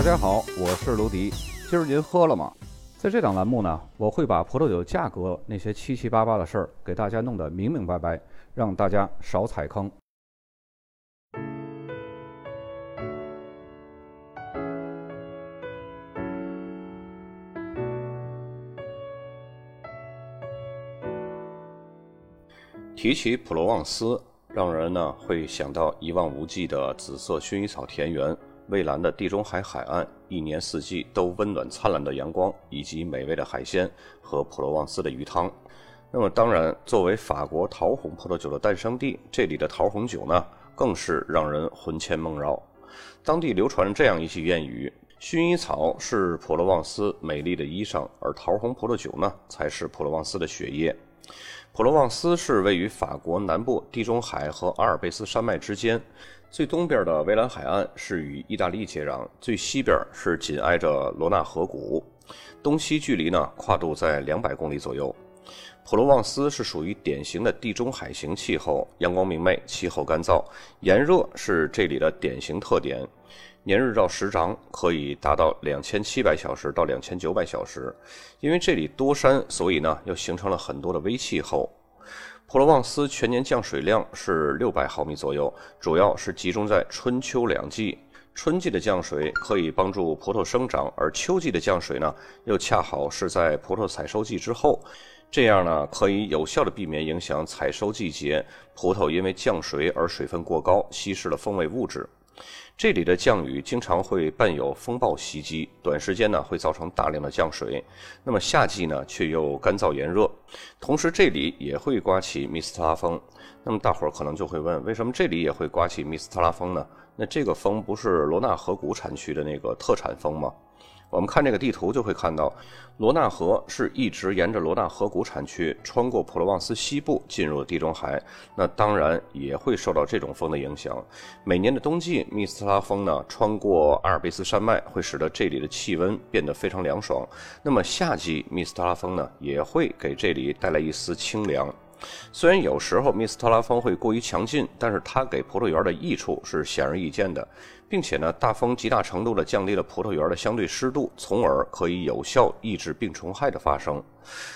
大家好，我是卢迪。今儿您喝了吗？在这档栏目呢，我会把葡萄酒价格那些七七八八的事儿给大家弄得明明白白，让大家少踩坑。提起普罗旺斯，让人呢会想到一望无际的紫色薰衣草田园。蔚蓝的地中海海岸，一年四季都温暖灿烂的阳光，以及美味的海鲜和普罗旺斯的鱼汤。那么，当然，作为法国桃红葡萄酒的诞生地，这里的桃红酒呢，更是让人魂牵梦绕。当地流传这样一句谚语：“薰衣草是普罗旺斯美丽的衣裳，而桃红葡萄酒呢，才是普罗旺斯的血液。”普罗旺斯是位于法国南部地中海和阿尔卑斯山脉之间。最东边的蔚蓝海岸是与意大利接壤，最西边是紧挨着罗纳河谷，东西距离呢跨度在两百公里左右。普罗旺斯是属于典型的地中海型气候，阳光明媚，气候干燥，炎热是这里的典型特点，年日照时长可以达到两千七百小时到两千九百小时。因为这里多山，所以呢又形成了很多的微气候。普罗旺斯全年降水量是六百毫米左右，主要是集中在春秋两季。春季的降水可以帮助葡萄生长，而秋季的降水呢，又恰好是在葡萄采收季之后，这样呢，可以有效的避免影响采收季节葡萄因为降水而水分过高，稀释了风味物质。这里的降雨经常会伴有风暴袭击，短时间呢会造成大量的降水。那么夏季呢却又干燥炎热，同时这里也会刮起密斯特拉风。那么大伙儿可能就会问，为什么这里也会刮起密斯特拉风呢？那这个风不是罗纳河谷产区的那个特产风吗？我们看这个地图就会看到，罗纳河是一直沿着罗纳河谷产区穿过普罗旺斯西部进入地中海，那当然也会受到这种风的影响。每年的冬季，密斯特拉风呢穿过阿尔卑斯山脉，会使得这里的气温变得非常凉爽。那么夏季，密斯特拉风呢也会给这里带来一丝清凉。虽然有时候密斯特拉风会过于强劲，但是它给葡萄园的益处是显而易见的，并且呢，大风极大程度地降低了葡萄园的相对湿度，从而可以有效抑制病虫害的发生。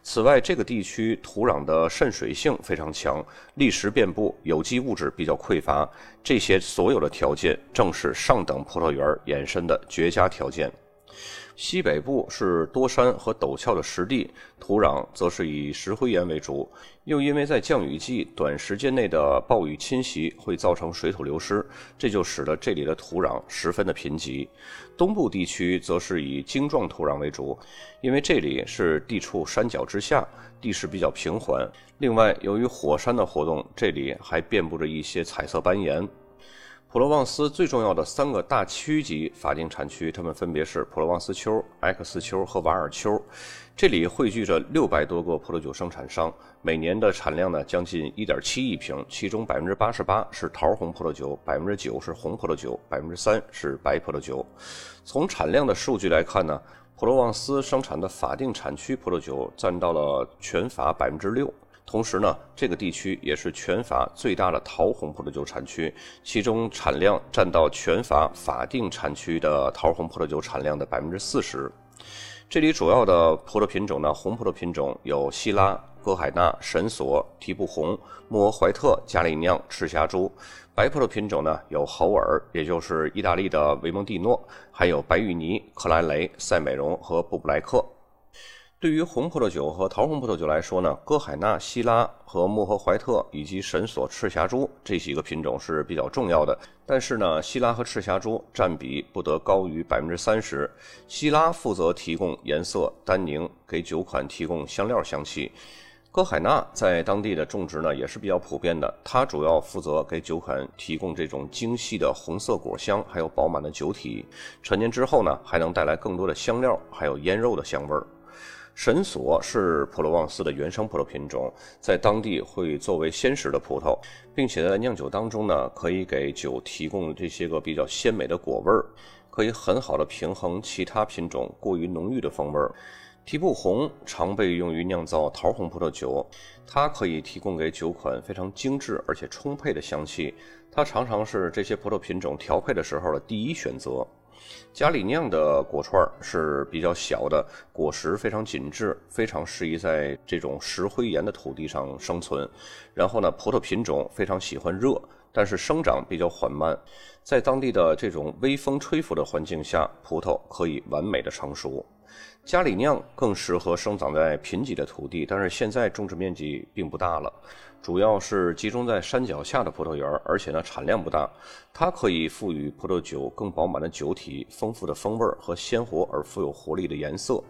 此外，这个地区土壤的渗水性非常强，砾石遍布，有机物质比较匮乏，这些所有的条件正是上等葡萄园延伸的绝佳条件。西北部是多山和陡峭的石地，土壤则是以石灰岩为主。又因为在降雨季短时间内的暴雨侵袭会造成水土流失，这就使得这里的土壤十分的贫瘠。东部地区则是以晶状土壤为主，因为这里是地处山脚之下，地势比较平缓。另外，由于火山的活动，这里还遍布着一些彩色斑岩。普罗旺斯最重要的三个大区级法定产区，它们分别是普罗旺斯丘、埃克斯丘和瓦尔丘。这里汇聚着六百多个葡萄酒生产商，每年的产量呢将近一点七亿瓶，其中百分之八十八是桃红葡萄酒，百分之九是红葡萄酒，百分之三是白葡萄酒。从产量的数据来看呢，普罗旺斯生产的法定产区葡萄酒占到了全法百分之六。同时呢，这个地区也是全法最大的桃红葡萄酒产区，其中产量占到全法法定产区的桃红葡萄酒产量的百分之四十。这里主要的葡萄品种呢，红葡萄品种有希拉、歌海纳、神索、提布红、莫怀特、加利酿、赤霞珠；白葡萄品种呢有侯尔，也就是意大利的维蒙蒂诺，还有白玉泥、克莱雷、赛美容和布布莱克。对于红葡萄酒和桃红葡萄酒来说呢，歌海纳、希拉和穆赫怀特以及神索、赤霞珠这几个品种是比较重要的。但是呢，希拉和赤霞珠占比不得高于百分之三十。希拉负责提供颜色、单宁，给酒款提供香料香气。歌海纳在当地的种植呢也是比较普遍的，它主要负责给酒款提供这种精细的红色果香，还有饱满的酒体。陈年之后呢，还能带来更多的香料，还有腌肉的香味儿。神索是普罗旺斯的原生葡萄品种，在当地会作为鲜食的葡萄，并且在酿酒当中呢，可以给酒提供这些个比较鲜美的果味儿，可以很好的平衡其他品种过于浓郁的风味儿。提布红常被用于酿造桃红葡萄酒，它可以提供给酒款非常精致而且充沛的香气，它常常是这些葡萄品种调配的时候的第一选择。家里酿的果串是比较小的，果实非常紧致，非常适宜在这种石灰岩的土地上生存。然后呢，葡萄品种非常喜欢热，但是生长比较缓慢，在当地的这种微风吹拂的环境下，葡萄可以完美的成熟。加里酿更适合生长在贫瘠的土地，但是现在种植面积并不大了，主要是集中在山脚下的葡萄园，而且呢产量不大。它可以赋予葡萄酒更饱满的酒体、丰富的风味和鲜活而富有活力的颜色。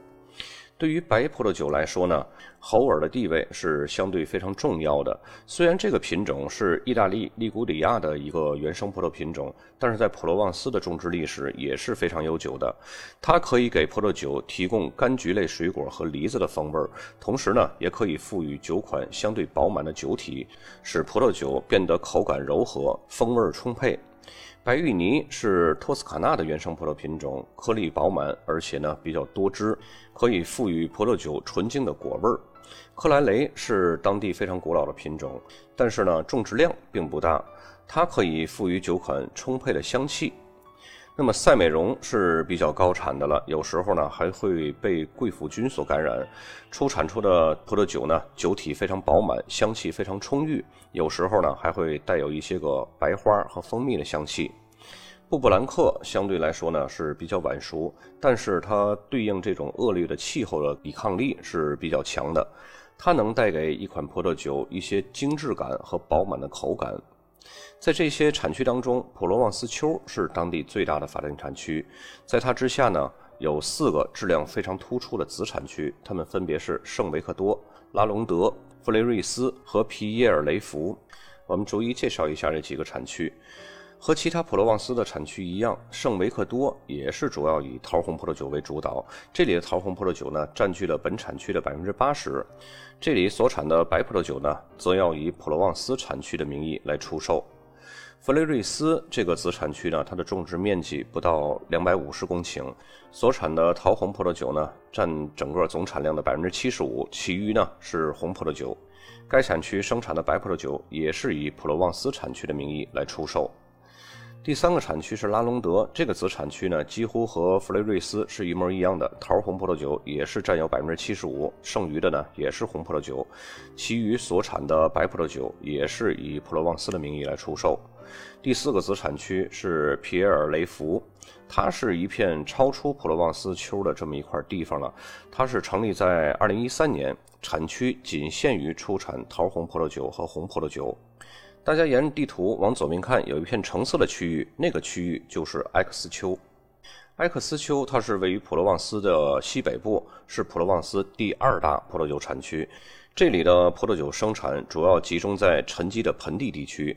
对于白葡萄酒来说呢，猴尔的地位是相对非常重要的。虽然这个品种是意大利利古里亚的一个原生葡萄品种，但是在普罗旺斯的种植历史也是非常悠久的。它可以给葡萄酒提供柑橘类水果和梨子的风味，同时呢，也可以赋予酒款相对饱满的酒体，使葡萄酒变得口感柔和，风味充沛。白玉泥是托斯卡纳的原生葡萄品种，颗粒饱满，而且呢比较多汁，可以赋予葡萄酒纯净的果味儿。克莱雷是当地非常古老的品种，但是呢种植量并不大，它可以赋予酒款充沛的香气。那么赛美容是比较高产的了，有时候呢还会被贵腐菌所感染，出产出的葡萄酒呢酒体非常饱满，香气非常充裕。有时候呢，还会带有一些个白花和蜂蜜的香气。布布兰克相对来说呢是比较晚熟，但是它对应这种恶劣的气候的抵抗力是比较强的。它能带给一款葡萄酒一些精致感和饱满的口感。在这些产区当中，普罗旺斯丘是当地最大的法定产区。在它之下呢，有四个质量非常突出的子产区，它们分别是圣维克多、拉隆德。弗雷瑞斯和皮耶尔雷福，我们逐一介绍一下这几个产区。和其他普罗旺斯的产区一样，圣维克多也是主要以桃红葡萄酒为主导。这里的桃红葡萄酒呢，占据了本产区的百分之八十。这里所产的白葡萄酒呢，则要以普罗旺斯产区的名义来出售。弗雷瑞斯这个子产区呢，它的种植面积不到两百五十公顷，所产的桃红葡萄酒呢，占整个总产量的百分之七十五，其余呢是红葡萄酒。该产区生产的白葡萄酒也是以普罗旺斯产区的名义来出售。第三个产区是拉隆德，这个子产区呢，几乎和弗雷瑞斯是一模一样的，桃红葡萄酒也是占有百分之七十五，剩余的呢也是红葡萄酒，其余所产的白葡萄酒也是以普罗旺斯的名义来出售。第四个子产区是皮埃尔雷福，它是一片超出普罗旺斯丘的这么一块地方了。它是成立在二零一三年，产区仅限于出产桃红葡萄酒和红葡萄酒。大家沿着地图往左边看，有一片橙色的区域，那个区域就是埃克斯丘。埃克斯丘它是位于普罗旺斯的西北部，是普罗旺斯第二大葡萄酒产区。这里的葡萄酒生产主要集中在沉积的盆地地区。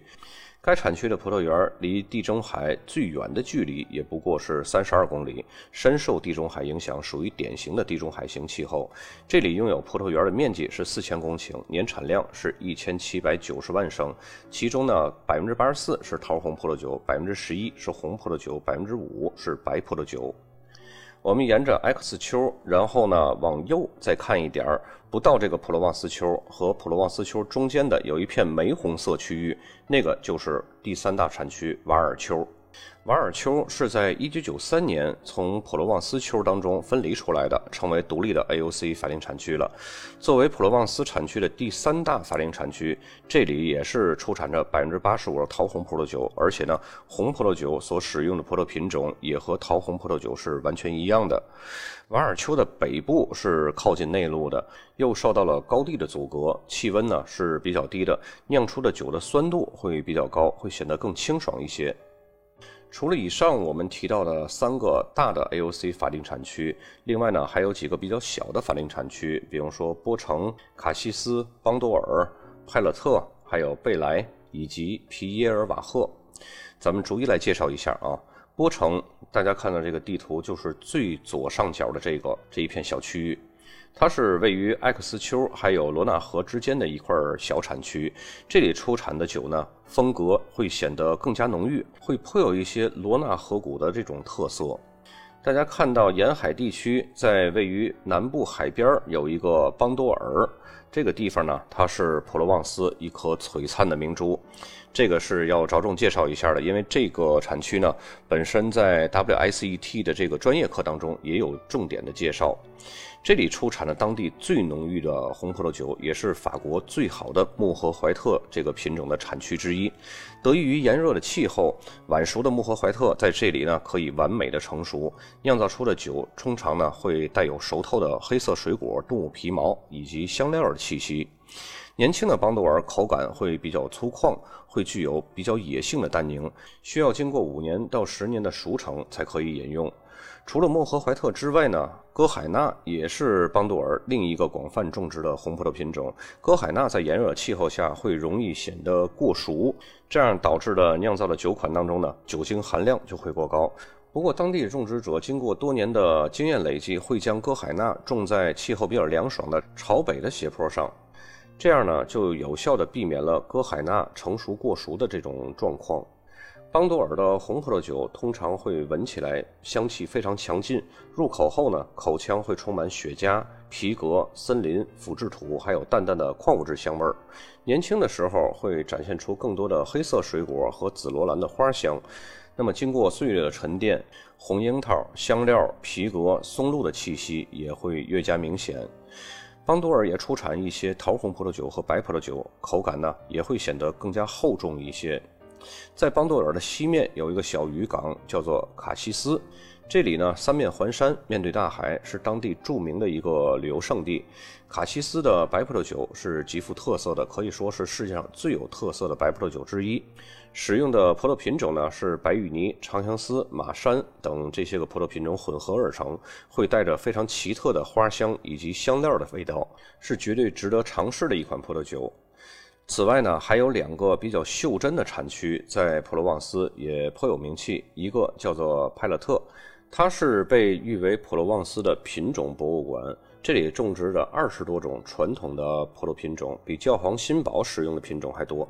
该产区的葡萄园离地中海最远的距离也不过是三十二公里，深受地中海影响，属于典型的地中海型气候。这里拥有葡萄园的面积是四千公顷，年产量是一千七百九十万升，其中呢百分之八十四是桃红葡萄酒，百分之十一是红葡萄酒，百分之五是白葡萄酒。我们沿着 X 丘，然后呢往右再看一点儿，不到这个普罗旺斯丘和普罗旺斯丘中间的有一片玫红色区域，那个就是第三大产区瓦尔丘。瓦尔丘是在1993年从普罗旺斯丘当中分离出来的，成为独立的 AOC 法定产区了。作为普罗旺斯产区的第三大法定产区，这里也是出产着百分之八十五的桃红葡萄酒，而且呢，红葡萄酒所使用的葡萄品种也和桃红葡萄酒是完全一样的。瓦尔丘的北部是靠近内陆的，又受到了高地的阻隔，气温呢是比较低的，酿出的酒的酸度会比较高，会显得更清爽一些。除了以上我们提到的三个大的 AOC 法定产区，另外呢还有几个比较小的法定产区，比如说波城、卡西斯、邦多尔、派勒特，还有贝莱以及皮耶尔瓦赫。咱们逐一来介绍一下啊。波城，大家看到这个地图就是最左上角的这个这一片小区域。它是位于埃克斯丘还有罗纳河之间的一块小产区，这里出产的酒呢，风格会显得更加浓郁，会颇有一些罗纳河谷的这种特色。大家看到沿海地区在位于南部海边有一个邦多尔，这个地方呢，它是普罗旺斯一颗璀璨的明珠。这个是要着重介绍一下的，因为这个产区呢，本身在 WSET 的这个专业课当中也有重点的介绍。这里出产的当地最浓郁的红葡萄酒，也是法国最好的穆赫怀特这个品种的产区之一。得益于炎热的气候，晚熟的穆赫怀特在这里呢可以完美的成熟，酿造出的酒通常呢会带有熟透的黑色水果、动物皮毛以及香料的气息。年轻的邦多尔口感会比较粗犷，会具有比较野性的单宁，需要经过五年到十年的熟成才可以饮用。除了莫赫怀特之外呢，歌海纳也是邦杜尔另一个广泛种植的红葡萄品种。歌海纳在炎热气候下会容易显得过熟，这样导致的酿造的酒款当中呢，酒精含量就会过高。不过，当地种植者经过多年的经验累积，会将歌海纳种在气候比较凉爽的朝北的斜坡上。这样呢，就有效地避免了歌海纳成熟过熟的这种状况。邦多尔的红葡萄酒通常会闻起来香气非常强劲，入口后呢，口腔会充满雪茄、皮革、森林、腐殖土，还有淡淡的矿物质香味儿。年轻的时候会展现出更多的黑色水果和紫罗兰的花香。那么经过岁月的沉淀，红樱桃、香料、皮革、松露的气息也会越加明显。邦多尔也出产一些桃红葡萄酒和白葡萄酒，口感呢也会显得更加厚重一些。在邦多尔的西面有一个小渔港，叫做卡西斯。这里呢三面环山，面对大海，是当地著名的一个旅游胜地。卡西斯的白葡萄酒是极富特色的，可以说是世界上最有特色的白葡萄酒之一。使用的葡萄品种呢是白玉泥、长相思、马山等这些个葡萄品种混合而成，会带着非常奇特的花香以及香料的味道，是绝对值得尝试的一款葡萄酒。此外呢，还有两个比较袖珍的产区在普罗旺斯也颇有名气，一个叫做派勒特。它是被誉为普罗旺斯的品种博物馆，这里种植着二十多种传统的葡萄品种，比教皇新堡使用的品种还多。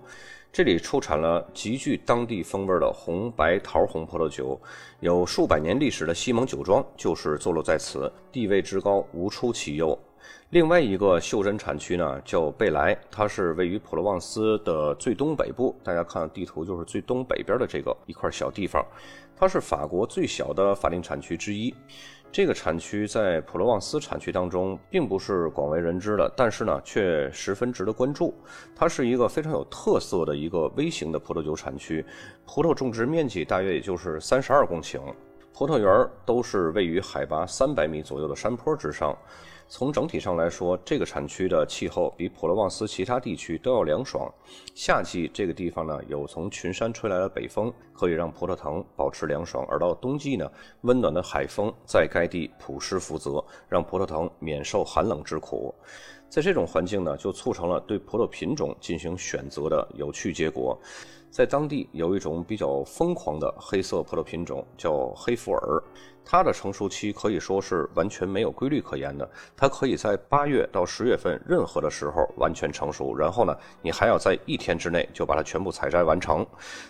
这里出产了极具当地风味的红白桃红葡萄酒，有数百年历史的西蒙酒庄就是坐落在此，地位之高无出其右。另外一个袖珍产区呢，叫贝莱，它是位于普罗旺斯的最东北部。大家看地图，就是最东北边的这个一块小地方。它是法国最小的法定产区之一。这个产区在普罗旺斯产区当中并不是广为人知的，但是呢，却十分值得关注。它是一个非常有特色的一个微型的葡萄酒产区，葡萄种植面积大约也就是三十二公顷，葡萄园都是位于海拔三百米左右的山坡之上。从整体上来说，这个产区的气候比普罗旺斯其他地区都要凉爽。夏季这个地方呢，有从群山吹来的北风，可以让葡萄藤保持凉爽；而到冬季呢，温暖的海风在该地普施福泽，让葡萄藤免受寒冷之苦。在这种环境呢，就促成了对葡萄品种进行选择的有趣结果。在当地有一种比较疯狂的黑色葡萄品种，叫黑福尔。它的成熟期可以说是完全没有规律可言的，它可以在八月到十月份任何的时候完全成熟，然后呢，你还要在一天之内就把它全部采摘完成。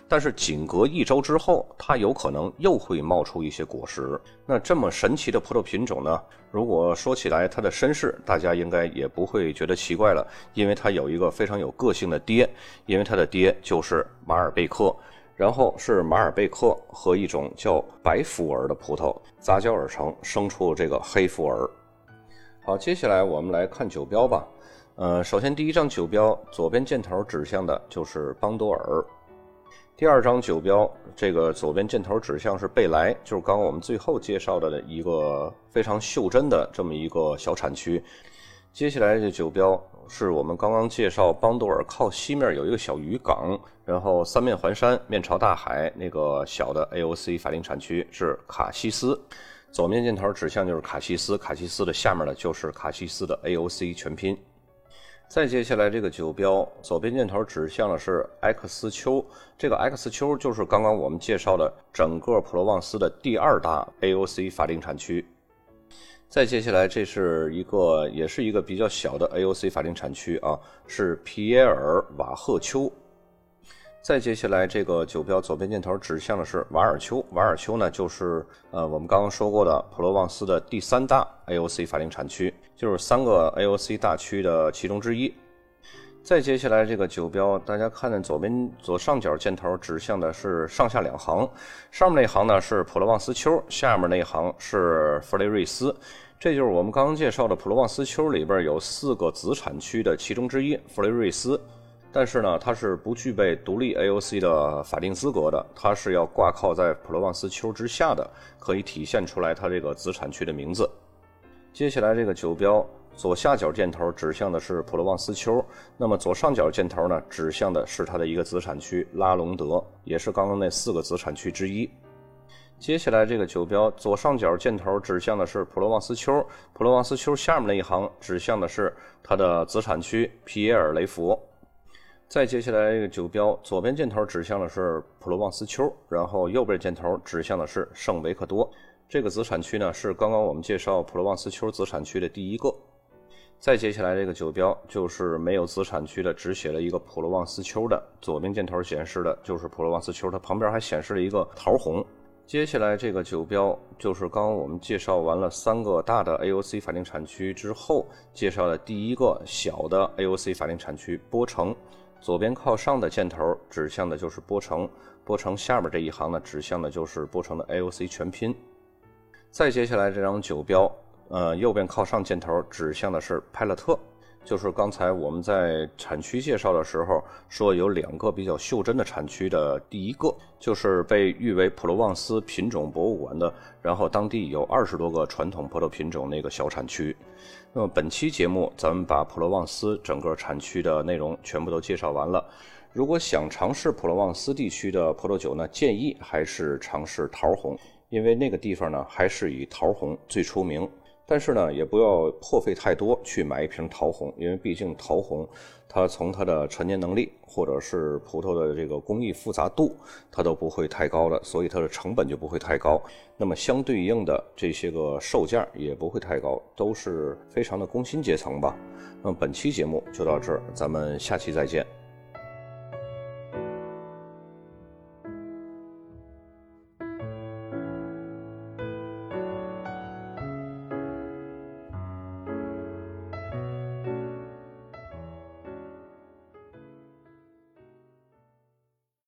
但是仅隔一周之后，它有可能又会冒出一些果实。那这么神奇的葡萄品种呢？如果说起来它的身世，大家应该也不会觉得奇怪了，因为它有一个非常有个性的爹，因为它的爹就是马尔贝克。然后是马尔贝克和一种叫白福尔的葡萄杂交而成，生出这个黑福尔。好，接下来我们来看酒标吧。呃，首先第一张酒标左边箭头指向的就是邦多尔，第二张酒标这个左边箭头指向是贝莱，就是刚刚我们最后介绍的一个非常袖珍的这么一个小产区。接下来这酒标。是我们刚刚介绍邦多尔靠西面有一个小渔港，然后三面环山，面朝大海。那个小的 AOC 法定产区是卡西斯，左面箭头指向就是卡西斯，卡西斯的下面呢就是卡西斯的 AOC 全拼。再接下来这个酒标，左边箭头指向的是 X 丘，这个 X 丘就是刚刚我们介绍的整个普罗旺斯的第二大 AOC 法定产区。再接下来，这是一个，也是一个比较小的 AOC 法定产区啊，是皮耶尔瓦赫丘。再接下来，这个酒标左边箭头指向的是瓦尔丘。瓦尔丘呢，就是呃我们刚刚说过的普罗旺斯的第三大 AOC 法定产区，就是三个 AOC 大区的其中之一。再接下来，这个酒标大家看见左边左上角箭头指向的是上下两行，上面那行呢是普罗旺斯丘，下面那一行是弗雷瑞斯。这就是我们刚刚介绍的普罗旺斯丘里边有四个子产区的其中之一，弗雷瑞斯。但是呢，它是不具备独立 AOC 的法定资格的，它是要挂靠在普罗旺斯丘之下的，可以体现出来它这个子产区的名字。接下来这个酒标左下角箭头指向的是普罗旺斯丘，那么左上角箭头呢指向的是它的一个子产区拉隆德，也是刚刚那四个子产区之一。接下来这个酒标左上角箭头指向的是普罗旺斯丘，普罗旺斯丘下面那一行指向的是它的子产区皮耶尔雷佛。再接下来，这个酒标左边箭头指向的是普罗旺斯丘，然后右边箭头指向的是圣维克多。这个子产区呢，是刚刚我们介绍普罗旺斯丘子产区的第一个。再接下来，这个酒标就是没有子产区的，只写了一个普罗旺斯丘的。左边箭头显示的就是普罗旺斯丘，它旁边还显示了一个桃红。接下来这个酒标就是刚刚我们介绍完了三个大的 AOC 法定产区之后，介绍的第一个小的 AOC 法定产区波城。左边靠上的箭头指向的就是波城，波城下边这一行呢指向的就是波城的 AOC 全拼。再接下来这张酒标，呃，右边靠上箭头指向的是派勒特。就是刚才我们在产区介绍的时候说，有两个比较袖珍的产区的第一个，就是被誉为普罗旺斯品种博物馆的，然后当地有二十多个传统葡萄品种那个小产区。那么本期节目咱们把普罗旺斯整个产区的内容全部都介绍完了。如果想尝试普罗旺斯地区的葡萄酒呢，建议还是尝试桃红，因为那个地方呢还是以桃红最出名。但是呢，也不要破费太多去买一瓶桃红，因为毕竟桃红，它从它的陈年能力或者是葡萄的这个工艺复杂度，它都不会太高的，所以它的成本就不会太高。那么相对应的这些个售价也不会太高，都是非常的工薪阶层吧。那么本期节目就到这儿，咱们下期再见。